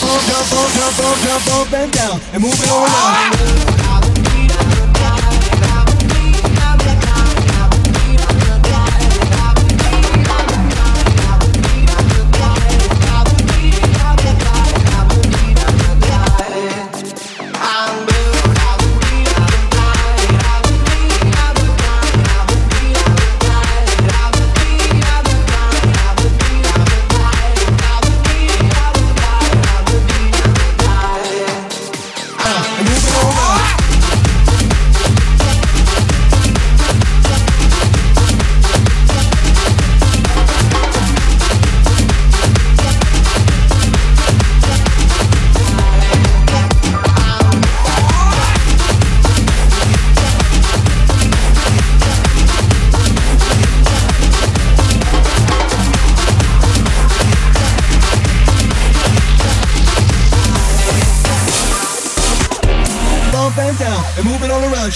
jump, jump, jump, jump, jump, jump, and down, and move it all around.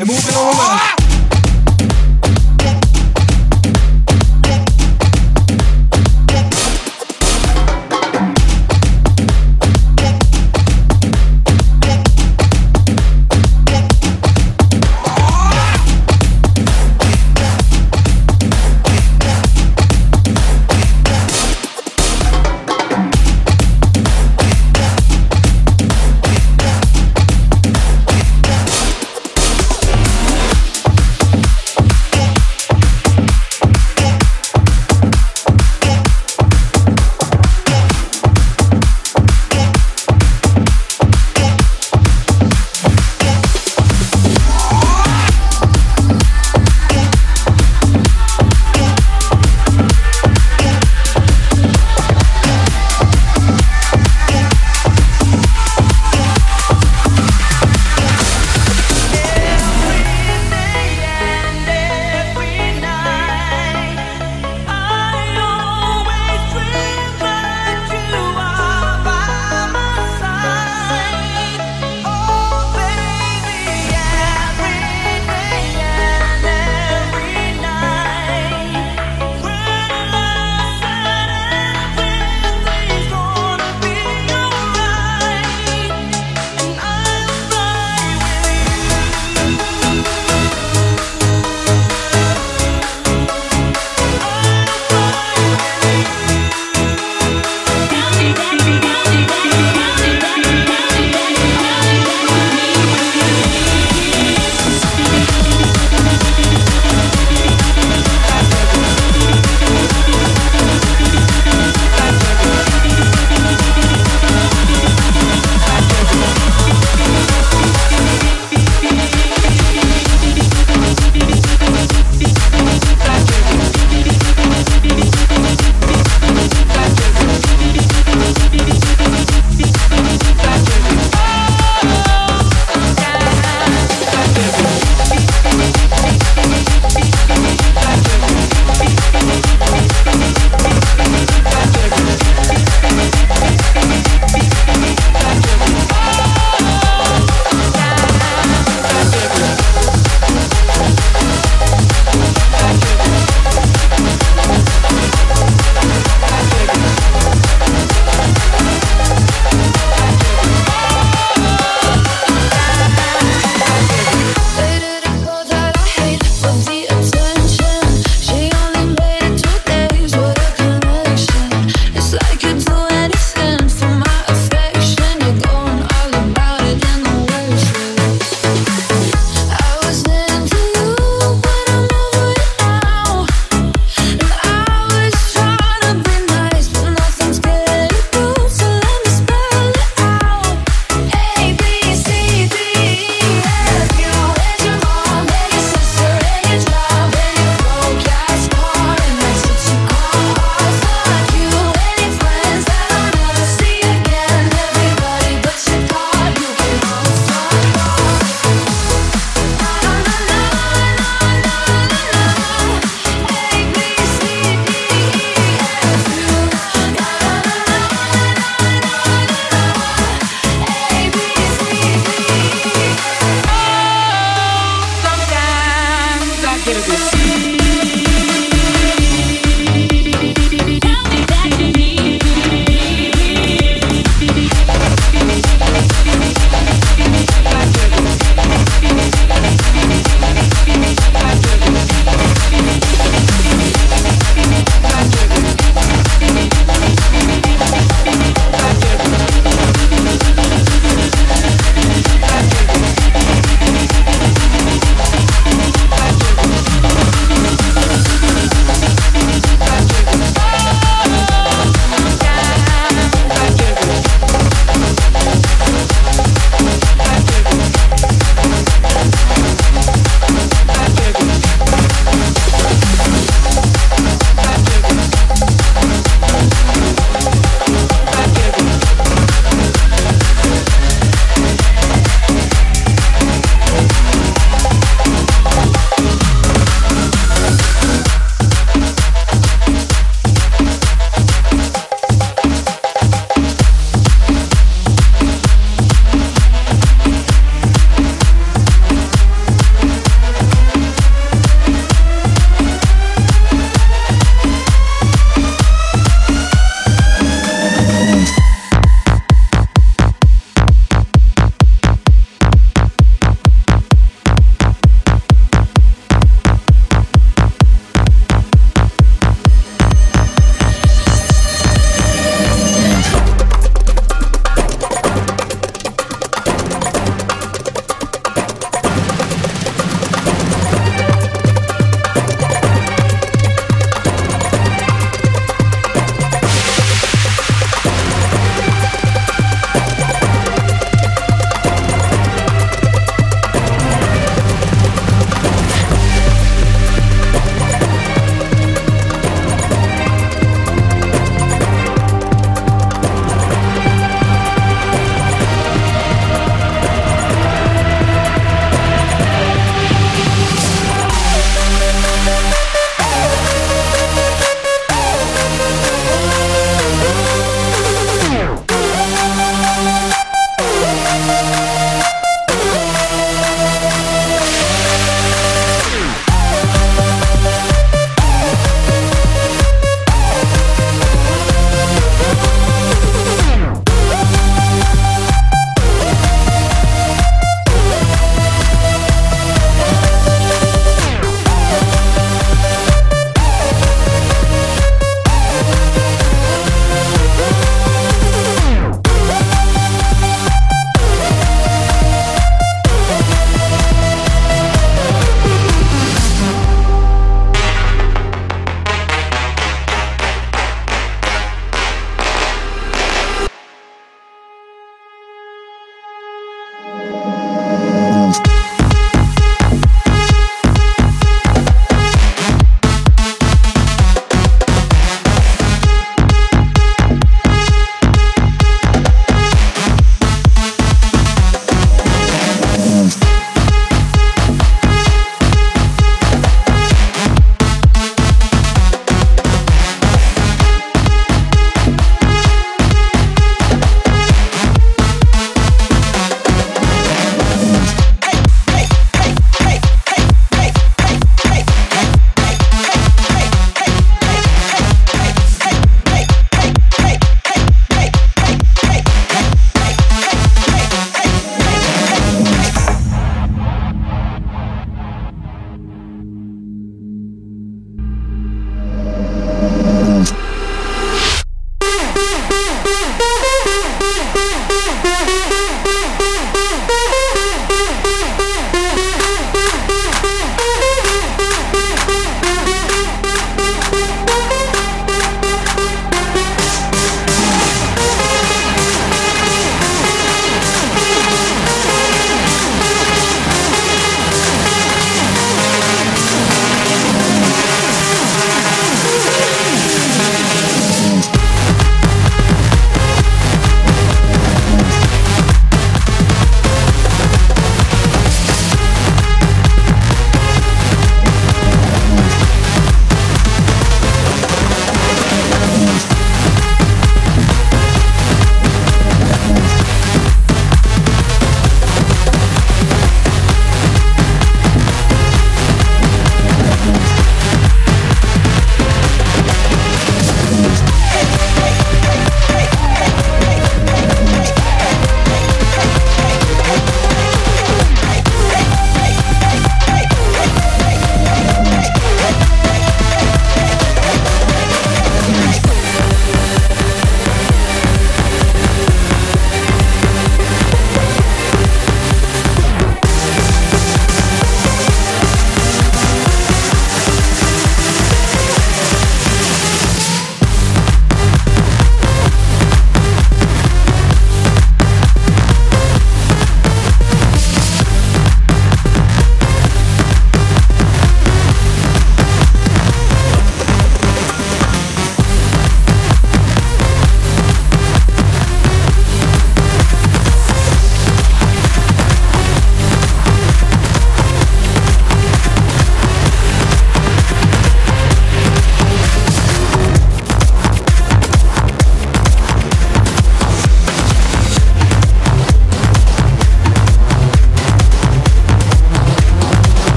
and move it all around.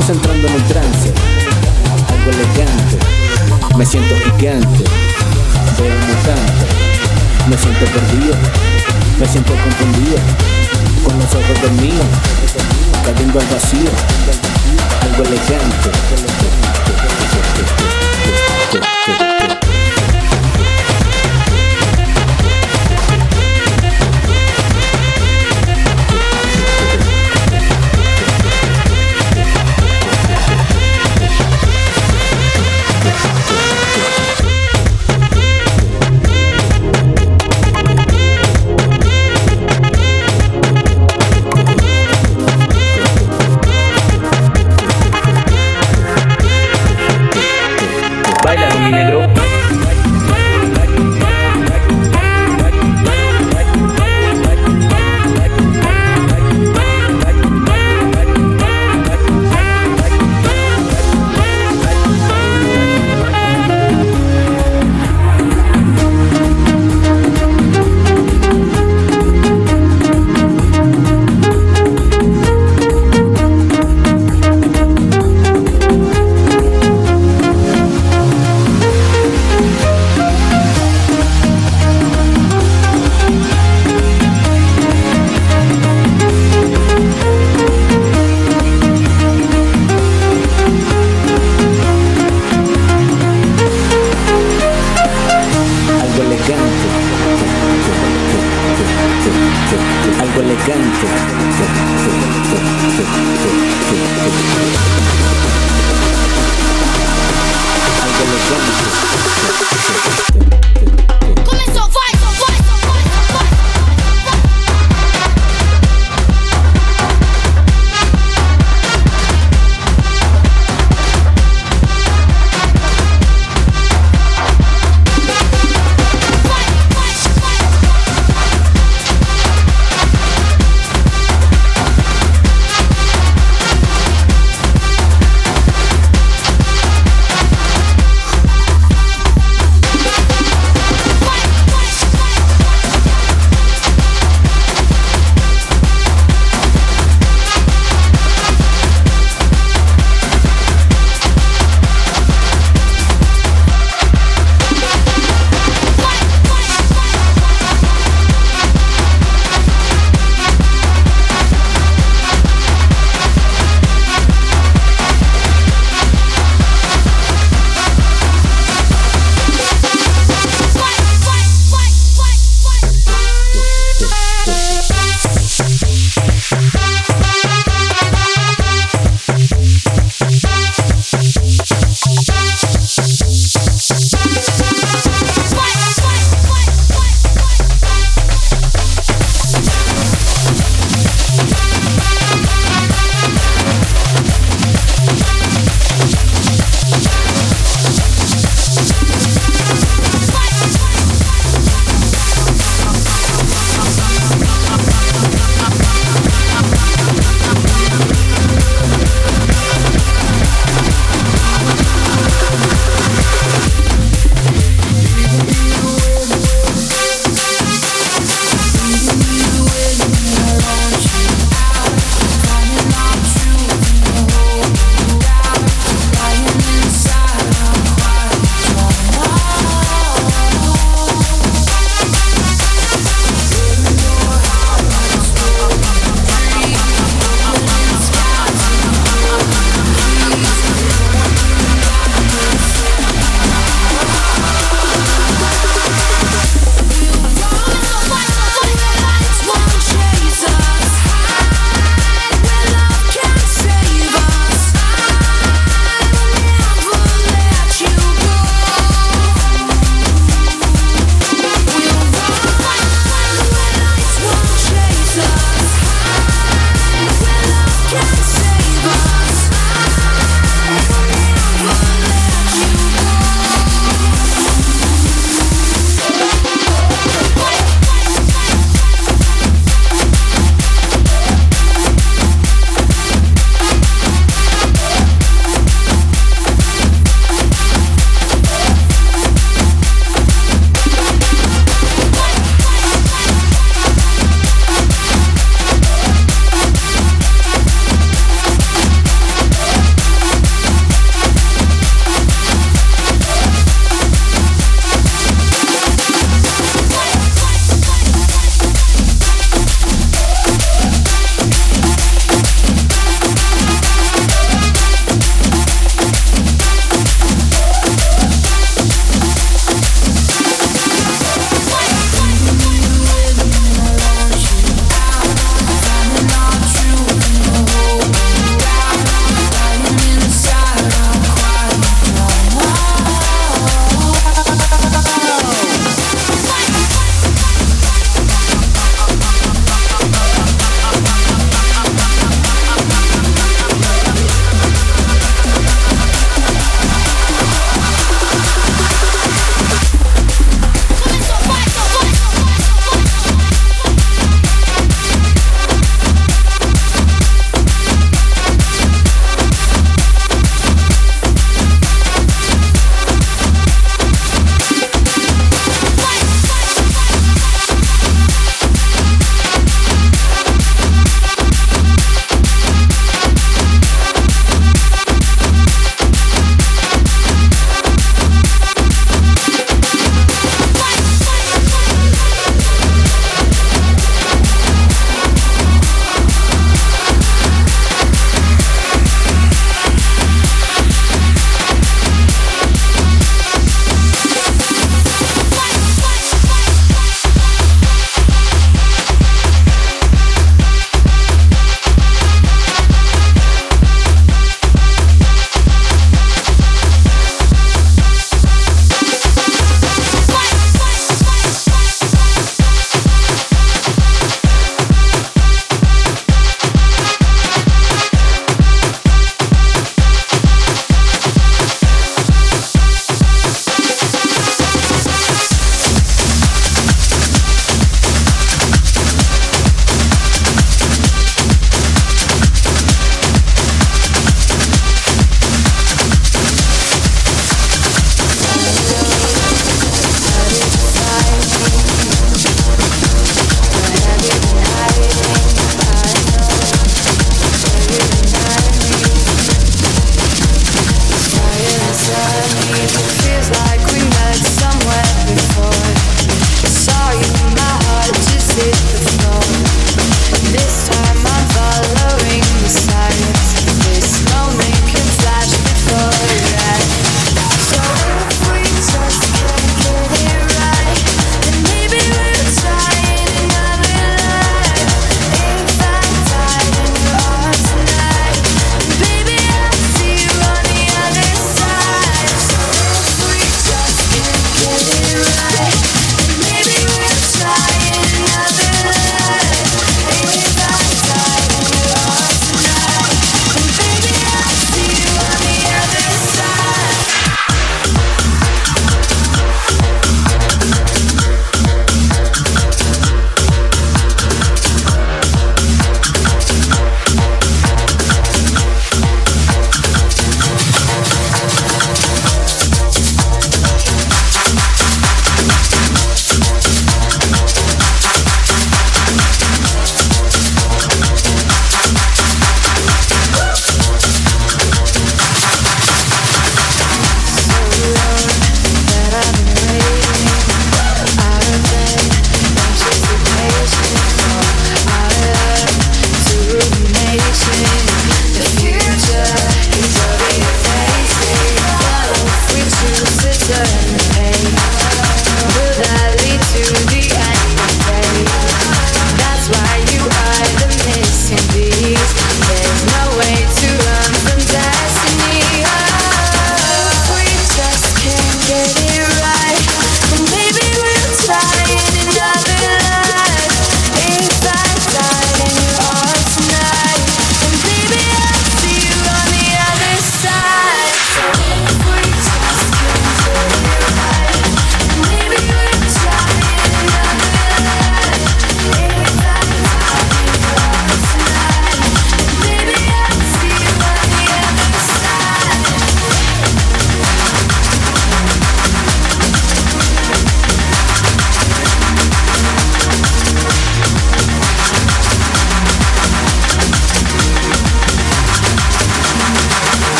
Estamos entrando en un trance, algo elegante. Me siento gigante, veo mutante. Me siento perdido, me siento confundido. Con los ojos dormidos, cayendo al vacío, algo elegante.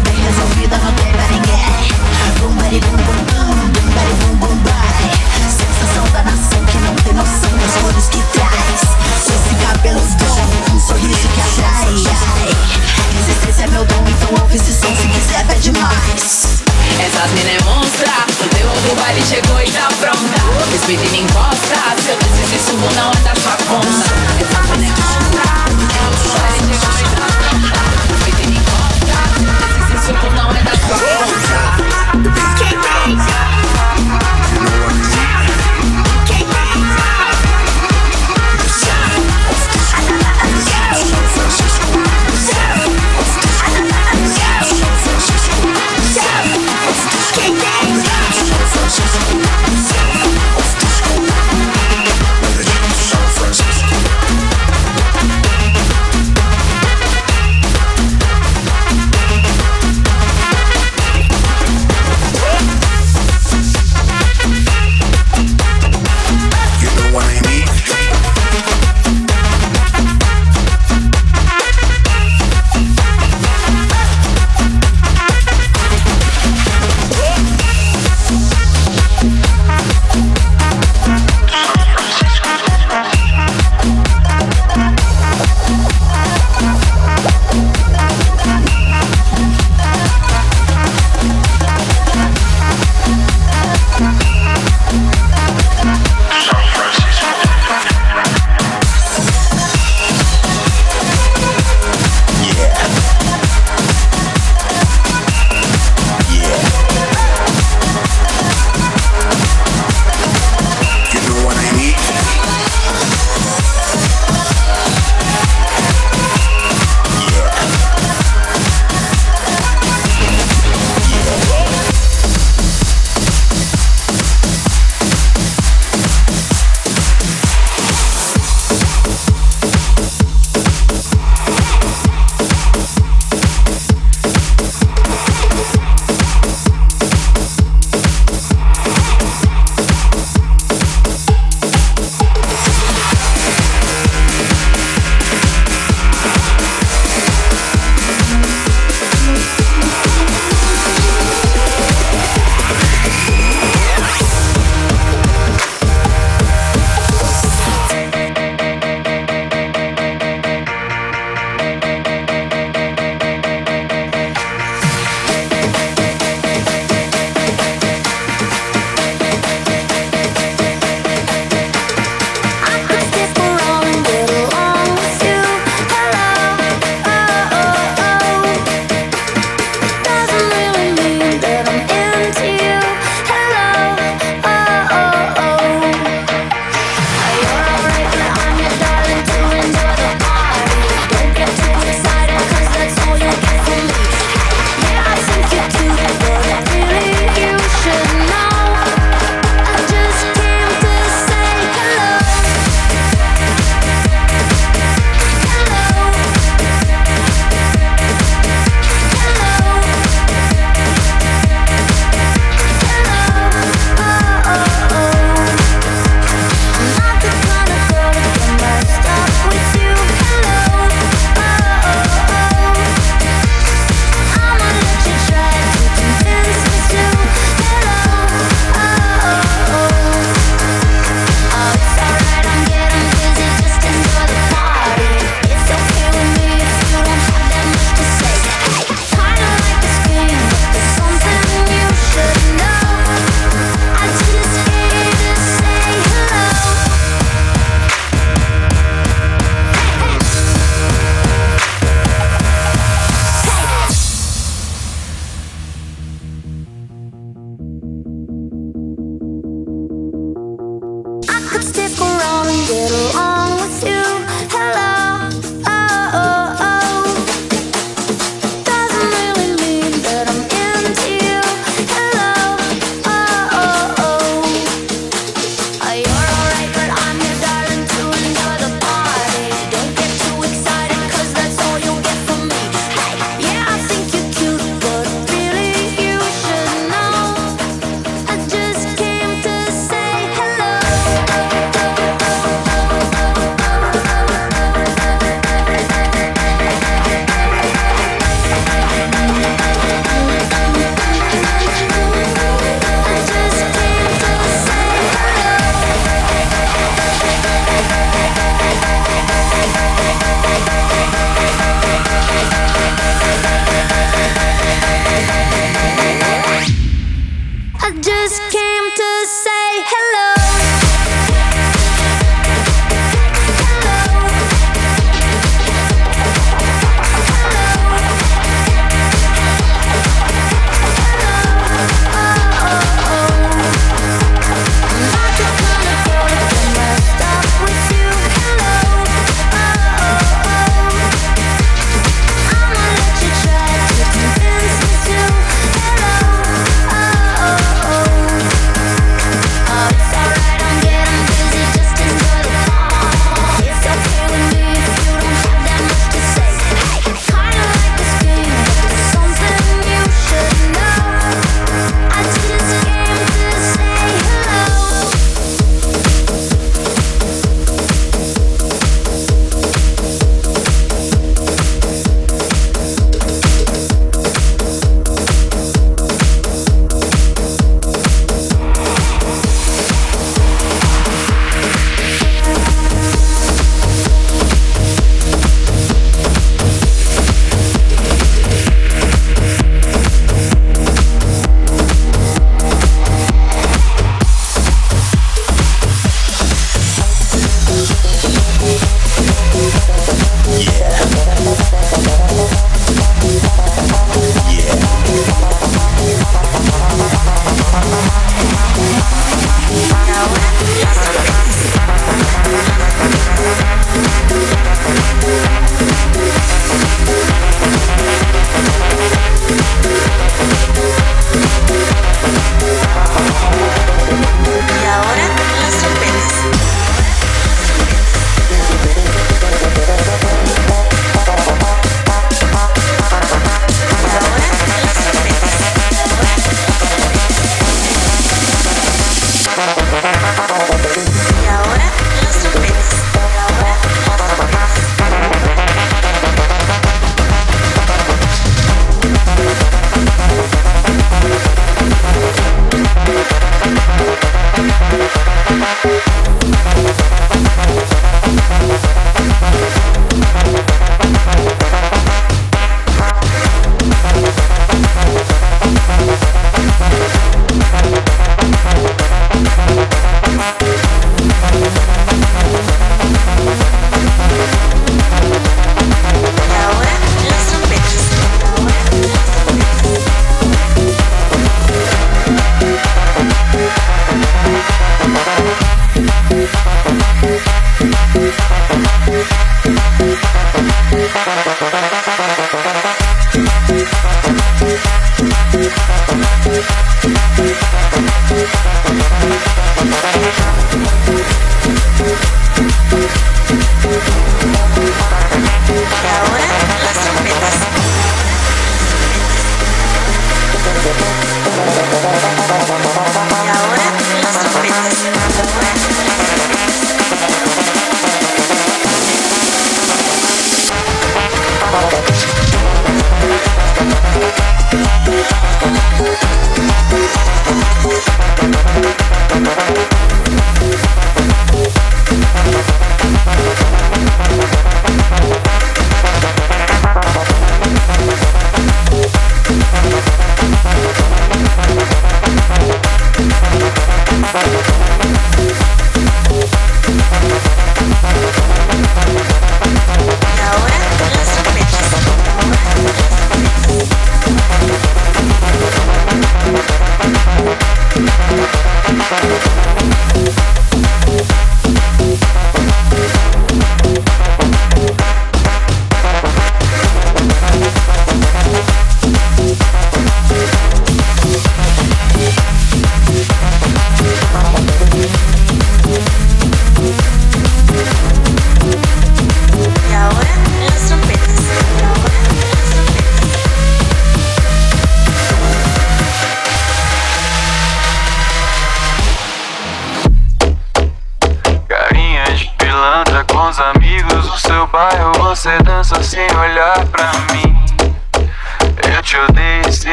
Desperdiçado,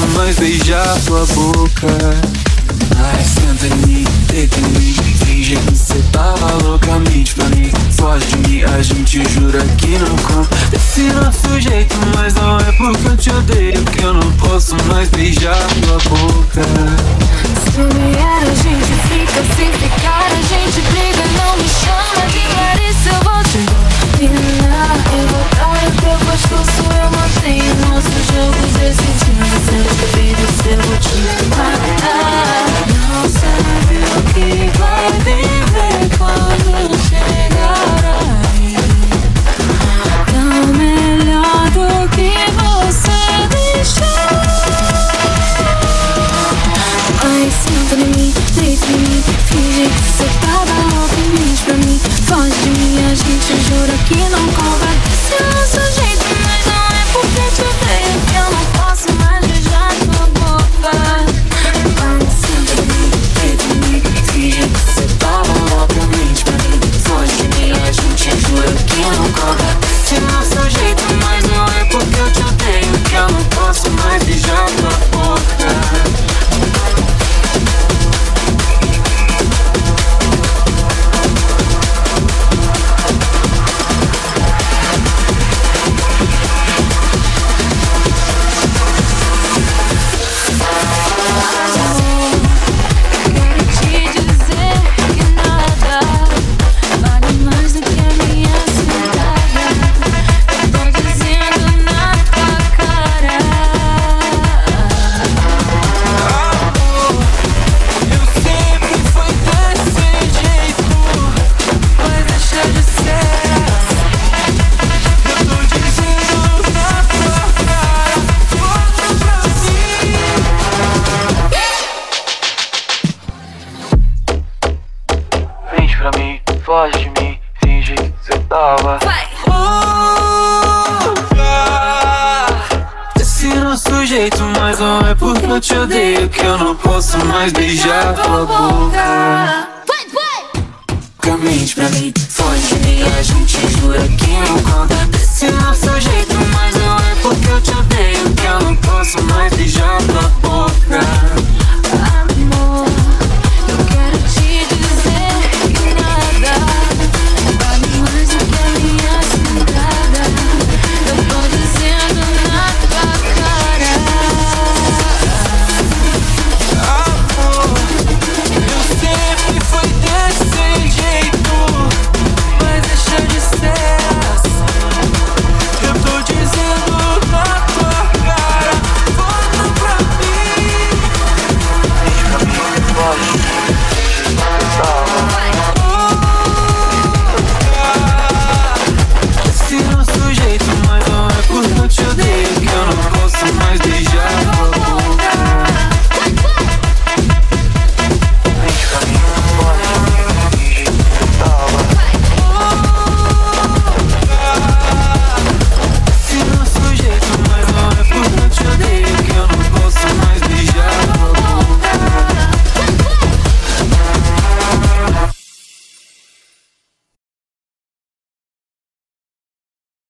Mas mais beijar tua boca. Mais senta em mim, deita em mim Finge que cê tava loucamente pra mim. Foge de mim, a gente jura que não conta. Esse nosso jeito, mas não é porque eu te odeio Que eu não posso mais beijar tua boca. Se vier a gente fica, se ficar a gente briga Não me chama de Larissa, eu vou te dominar Eu vou dar o teu gosto Bye.